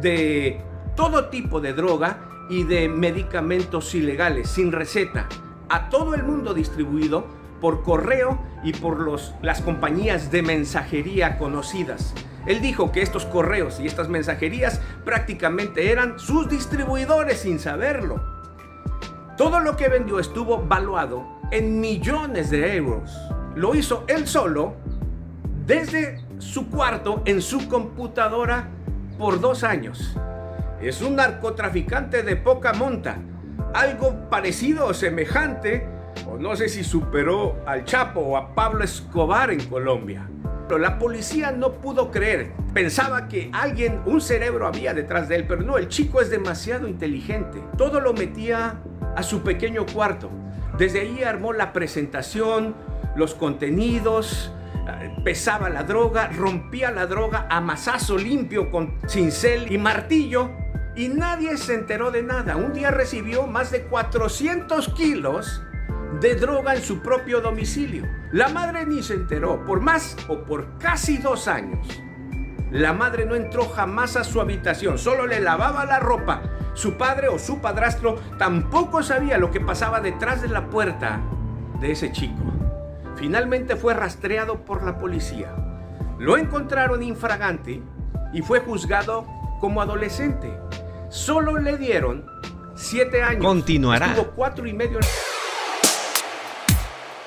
de todo tipo de droga y de medicamentos ilegales sin receta a todo el mundo distribuido por correo y por los, las compañías de mensajería conocidas. Él dijo que estos correos y estas mensajerías prácticamente eran sus distribuidores sin saberlo. Todo lo que vendió estuvo valuado en millones de euros. Lo hizo él solo desde su cuarto en su computadora por dos años. Es un narcotraficante de poca monta. Algo parecido o semejante, o no sé si superó al Chapo o a Pablo Escobar en Colombia. Pero la policía no pudo creer. Pensaba que alguien, un cerebro había detrás de él, pero no, el chico es demasiado inteligente. Todo lo metía a su pequeño cuarto. Desde ahí armó la presentación, los contenidos, pesaba la droga, rompía la droga a masazo limpio con cincel y martillo y nadie se enteró de nada. Un día recibió más de 400 kilos de droga en su propio domicilio. La madre ni se enteró, por más o por casi dos años. La madre no entró jamás a su habitación, solo le lavaba la ropa. Su padre o su padrastro tampoco sabía lo que pasaba detrás de la puerta de ese chico. Finalmente fue rastreado por la policía. Lo encontraron infragante y fue juzgado como adolescente. Solo le dieron siete años. Continuará. Estuvo cuatro y medio.